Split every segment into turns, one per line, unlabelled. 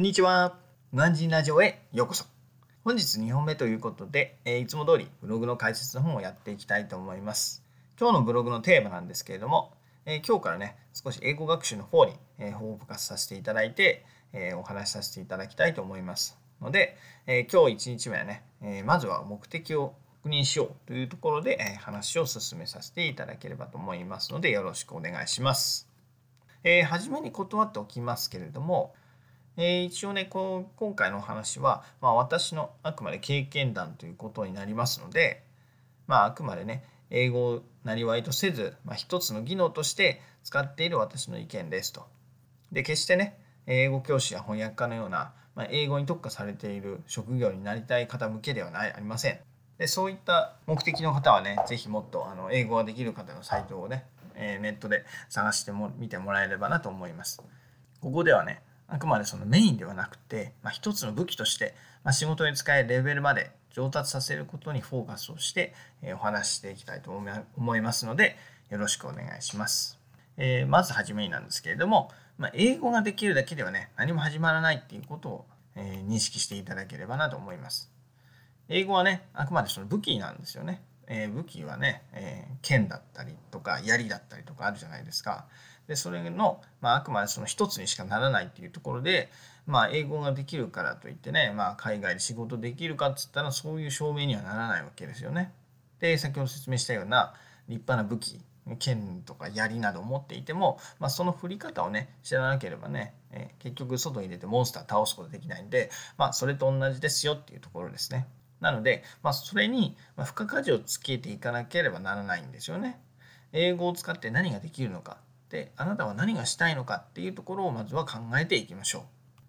こんにちは。ムアンジンラジオへようこそ。本日2本目ということで、えーいつも通りブログの解説の方をやっていきたいと思います。今日のブログのテーマなんですけれども、えー今日からね、少し英語学習の方に、えーフォーカスさせていただいて、えーお話しさせていただきたいと思います。ので、え今日1日目はね、えまずは目的を確認しようというところで、え話を進めさせていただければと思いますので、よろしくお願いします。えー初めに断っておきますけれども、えー一応ねこう今回のお話は、まあ、私のあくまで経験談ということになりますので、まあ、あくまでね英語をなりわいとせず、まあ、一つの技能として使っている私の意見ですと。で決してね英語教師や翻訳家のような、まあ、英語に特化されている職業になりたい方向けではないありません。でそういった目的の方はね是非もっとあの英語ができる方のサイトをね、えーネットで探しても見てもらえればなと思います。ここではねあくまでそのメインではなくて、まあ、一つの武器として、まあ、仕事に使えるレベルまで上達させることにフォーカスをして、えお話ししていきたいと思い思いますのでよろしくお願いします。えーまずはじめになんですけれども、まあ、英語ができるだけではね何も始まらないっていうことを、えー認識していただければなと思います。英語はねあくまでその武器なんですよね。えー武器はね、えー剣だったりとか槍だったりとかあるじゃないですか。でそれの、まあ、あくまでその一つにしかならないっていうところで、まあ、英語ができるからといってね、まあ、海外で仕事できるかっつったらそういう証明にはならないわけですよね。で先ほど説明したような立派な武器剣とか槍などを持っていても、まあ、その振り方をね知らなければね、えー結局外に出てモンスター倒すことできないんで、まあ、それと同じですよっていうところですね。なので、まあ、それに付加価値をつけていかなければならないんですよね。英語を使って何ができるのかであなたは何がしたいのかっていうところをまずは考えていきましょう。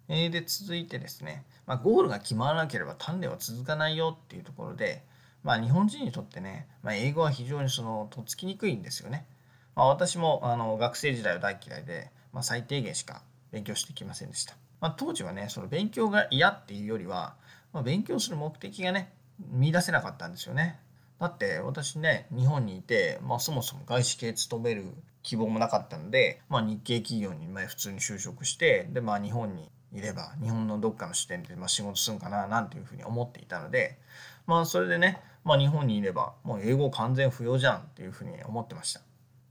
えで続いてですね、まあ、ゴールが決まらなければ鍛錬は続かないよっていうところで、まあ、日本人にとってね、まあ、英語は非常にそのとっつきにくいんですよね。まあ、私もあの学生時代は大嫌いで、まあ、最低限しか勉強してきませんでした。まあ、当時はねその勉強が嫌っていうよりは、まあ、勉強する目的がね見出せなかったんですよね。だって私ね日本にいて、まあ、そもそも外資系勤める希望もなかったので、まあ、日系企業に普通に就職してで、まあ、日本にいれば日本のどっかの支店でま仕事するんかななんていうふうに思っていたので、まあ、それでね、まあ、日本にいればもう英語完全不要じゃんっていうふうに思ってました。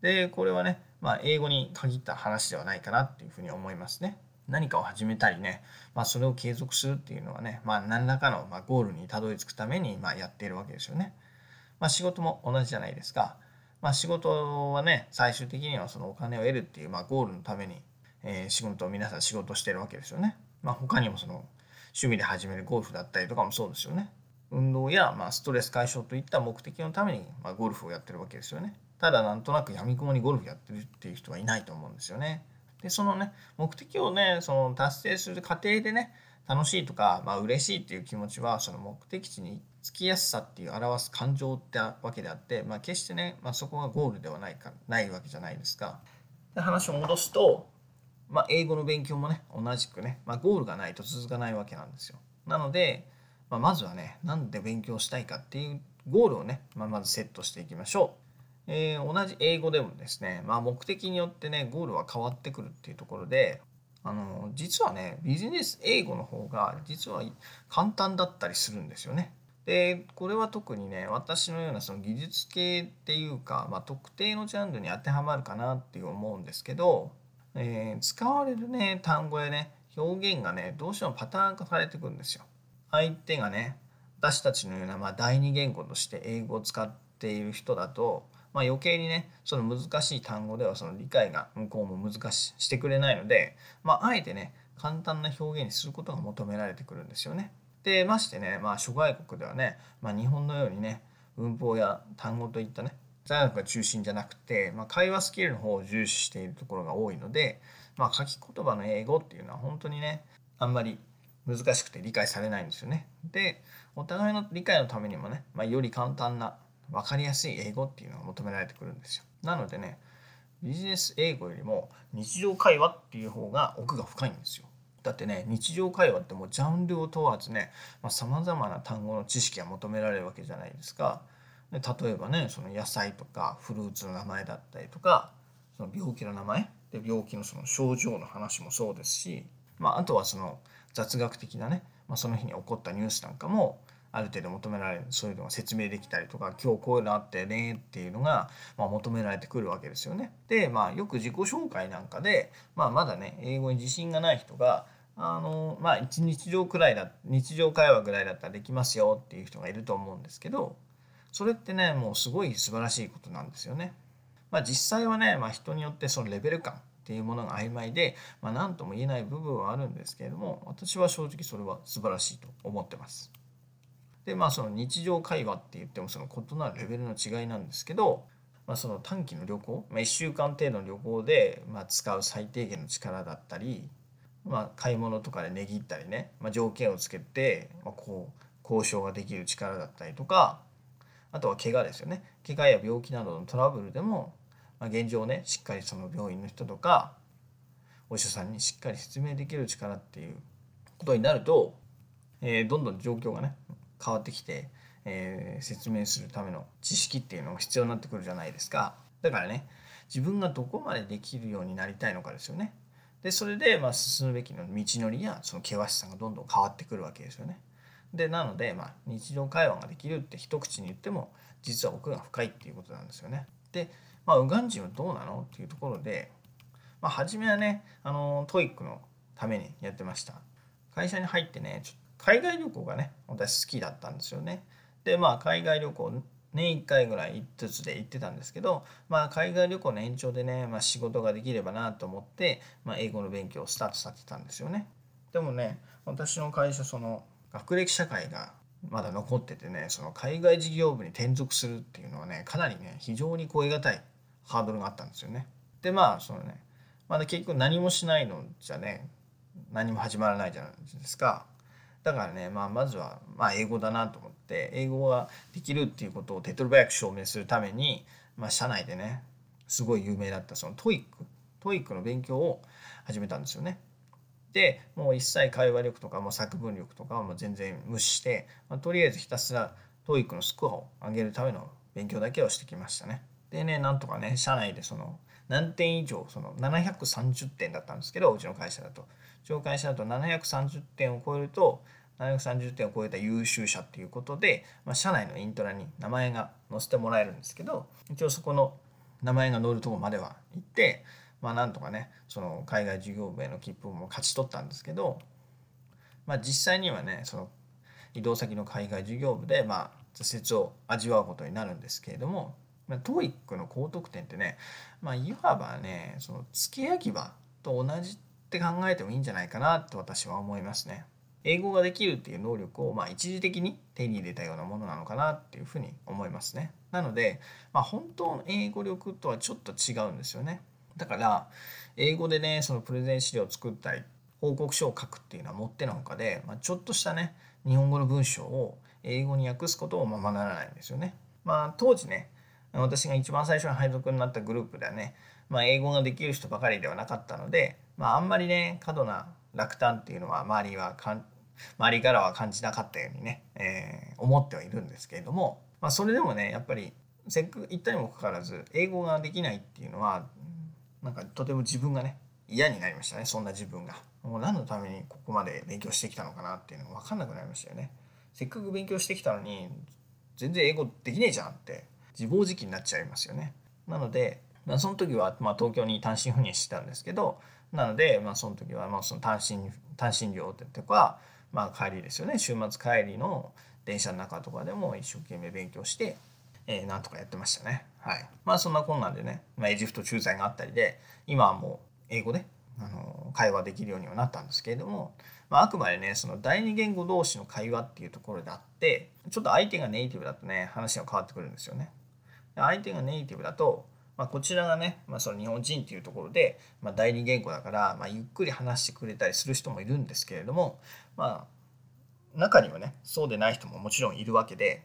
でこれはね、まあ、英語に限った話ではないかなっていうふうに思いますね。何かを始めたりね、まあ、それを継続するっていうのはね、まあ、何らかのまあゴールにたどり着くためにまあやっているわけですよね。まあ、仕事も同じじゃないですか。まあ、仕事はね最終的にはそのお金を得るっていうまあゴールのために、えー仕事を皆さん仕事してるわけですよね。まあ、他にもその趣味で始めるゴルフだったりとかもそうですよね。運動やまあストレス解消といった目的のためにまあゴルフをやってるわけですよね。ただなんとなくやみくもにゴルフやってるっていう人はいないと思うんですよね。でそのね目的をねその達成する過程でね楽しいとか、まあ嬉しいっていう気持ちはその目的地に着きやすさっていう表す感情ってわけであって、まあ、決してね、まあ、そこがゴールではないかないわけじゃないですか。で話を戻すと、まあ、英語の勉強もね同じくね、まあ、ゴールがないと続かないわけなんですよ。なので、まあ、まずはねなんで勉強したいかっていうゴールをね、まあ、まずセットしていきましょう。えー同じ英語でもですね、まあ、目的によってねゴールは変わってくるっていうところであの実はねビジネス英語の方が実は簡単だったりするんですよね。でこれは特にね私のようなその技術系っていうか、まあ、特定のジャンルに当てはまるかなっていう思うんですけど、えー使われるね単語やね表現がねどうしてもパターン化されてくるんですよ。相手がね私たちのような、まあ、第二言語として英語を使っている人だと、まあ、余計にねその難しい単語ではその理解が向こうも難ししてくれないので、まあ、あえてね簡単な表現にすることが求められてくるんですよね。でましてね、まあ、諸外国ではね、まあ、日本のようにね文法や単語といったね座学が中心じゃなくて、まあ、会話スキルの方を重視しているところが多いので、まあ、書き言葉の英語っていうのは本当にねあんまり難しくて理解されないんですよね。でお互いの理解のためにもね、まあ、より簡単な分かりやすい英語っていうのが求められてくるんですよ。なのでねビジネス英語よりも日常会話っていう方が奥が深いんですよ。だってね日常会話ってもうジャンルを問わずねさまざ、まな単語の知識が求められるわけじゃないですか。で例えばねその野菜とかフルーツの名前だったりとかその病気の名前で病気のその症状の話もそうですし、まあ、あとはその雑学的なね、まあ、その日に起こったニュースなんかもある程度求められるそういうのが説明できたりとか今日こういうのあってねっていうのが、まあ、求められてくるわけですよね。でまあよく自己紹介なんかで、まあ、まだね英語に自信がない人があのまあ一日常くらいだ日常会話ぐらいだったらできますよっていう人がいると思うんですけどそれってねもうすごい素晴らしいことなんですよね。まあ、実際はね、まあ、人によってそのレベル感っていうものが曖昧で、まあ、何とも言えない部分はあるんですけれども私は正直それは素晴らしいと思ってます。でまあその日常会話って言ってもその異なるレベルの違いなんですけど、まあ、その短期の旅行、まあ、1週間程度の旅行で、まあ、使う最低限の力だったり、まあ、買い物とかで値切ったりね、まあ、条件をつけて、まあ、こう交渉ができる力だったりとかあとは怪我ですよね。怪我や病気などのトラブルでも、まあ、現状ねしっかりその病院の人とかお医者さんにしっかり説明できる力っていうことになると、えー、どんどん状況がね変わってきて、えー、説明するための知識っていうのが必要になってくるじゃないですか。だからね自分がどこまでできるようになりたいのかですよね。でそれでまあ進むべきの道のりやその険しさがどんどん変わってくるわけですよね。でなので、まあ、日常会話ができるって一口に言っても実は奥が深いっていうことなんですよね。で、まあ、ウガン人はどうなのっていうところで、まあ、初めはねあの TOEIC のためにやってました。会社に入ってねちょっ海外旅行がね私好きだったんですよね。でまあ海外旅行年1回ぐらいずつで行ってたんですけど、まあ、海外旅行の延長でね、まあ、仕事ができればなと思って、まあ、英語の勉強をスタートさせてたんですよね。でもね私の会社その学歴社会がまだ残っててねその海外事業部に転属するっていうのはねかなりね非常に超え難いハードルがあったんですよね。でまあそのねまだ結局何もしないのじゃね何も始まらないじゃないですか。だからね、まあ、まずは、まあ、英語だなと思って英語ができるっていうことを手っ取り早く証明するために、まあ、社内でねすごい有名だったその TOEIC TOEIC の勉強を始めたんですよね。でもう一切会話力とかも作文力とかはもう全然無視して、まあ、とりあえずひたすら TOEIC のスコアを上げるための勉強だけをしてきましたね。でねなんとかね社内でその何点以上その730点だったんですけどうちの会社だと。紹介者だと730点を超えると730点を超えた優秀者っていうことで、まあ、社内のイントラに名前が載せてもらえるんですけど一応そこの名前が載るとこまでは行ってまあなんとかねその海外事業部への切符も勝ち取ったんですけど、まあ、実際にはねその移動先の海外事業部でまあ挫折を味わうことになるんですけれども、まあ、TOEIC の高得点ってね、まあ、いわばねその付け焼き場と同じって考えてもいいんじゃないかなと私は思いますね。英語ができるっていう能力をまあ一時的に手に入れたようなものなのかなっていうふうに思いますね。なので、まあ、本当の英語力とはちょっと違うんですよね。だから英語でねそのプレゼン資料を作ったり報告書を書くっていうのはもってのほかで、まあ、ちょっとしたね日本語の文章を英語に訳すことをままならないんですよね。まあ当時ね私が一番最初に配属になったグループではね、まあ、英語ができる人ばかりではなかったので、まあ、あんまりね過度な落胆っていうのは周りはかん周りからは感じなかったようにね、えー、思ってはいるんですけれども、まあ、それでもねやっぱりせっかく言ったにもかかわらず英語ができないっていうのはなんかとても自分がね嫌になりましたねそんな自分が。もう何のためにここまで勉強してきたのかなっていうのが分かんなくなりましたよね。せっかく勉強してきたのに全然英語できねえじゃんって自暴自棄になっちゃいますよね。なので、まあ、その時は、まあ、東京に単身赴任してたんですけどなので、まあ、その時は、まあ、その単身単身寮とか、まあ、帰りですよね週末帰りの電車の中とかでも一生懸命勉強して、えー、なんとかやってましたね。はい。まあそんなこんなんでね、まあ、エジプト駐在があったりで今はもう英語であの会話できるようにはなったんですけれども、まあ、あくまでねその第二言語同士の会話っていうところであってちょっと相手がネイティブだとね話が変わってくるんですよね。相手がネイティブだと、まあ、こちらがね、まあ、その日本人っていうところで、まあ、第二言語だから、まあ、ゆっくり話してくれたりする人もいるんですけれども、まあ、中にはねそうでない人ももちろんいるわけで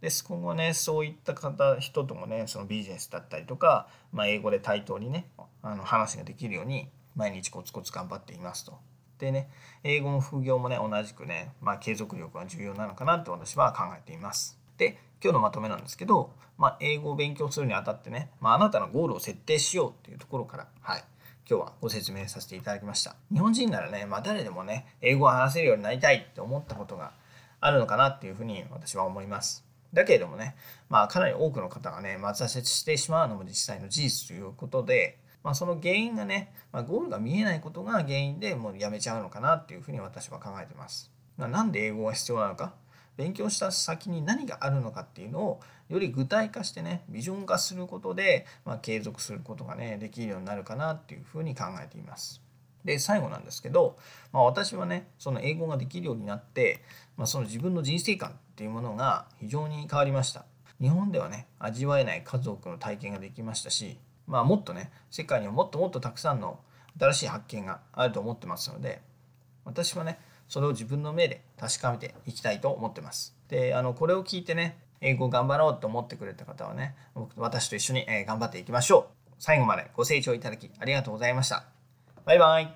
で今後ねそういった方人ともねそのビジネスだったりとか、まあ、英語で対等にねあの話ができるように毎日コツコツ頑張っていますと。でね英語も副業もね同じくね、まあ、継続力が重要なのかなと私は考えています。で今日のまとめなんですけど、まあ、英語を勉強するにあたってね、まあ、あなたのゴールを設定しようっていうところから、はい、今日はご説明させていただきました。日本人ならね、まあ、誰でもね英語を話せるようになりたいって思ったことがあるのかなっていうふうに私は思います。だけれどもね、まあ、かなり多くの方がね、まあ、挫折してしまうのも実際の事実ということで、まあ、その原因がね、まあ、ゴールが見えないことが原因でもうやめちゃうのかなっていうふうに私は考えてます。ま、なんで英語が必要なのか勉強した先に何があるのかっていうのをより具体化してねビジョン化することで、まあ、継続することがねできるようになるかなっていうふうに考えています。で最後なんですけど、まあ、私はねその英語ができるようになって、まあ、その自分の人生観っていうものが非常に変わりました。日本ではね味わえない数多くの体験ができましたし、まあ、もっとね世界にはもっともっとたくさんの新しい発見があると思ってますので私はねそれを自分の目で確かめていきたいと思ってます。であのこれを聞いてね英語頑張ろうと思ってくれた方はね私と一緒に頑張っていきましょう。最後までご清聴いただきありがとうございました。バイバイ。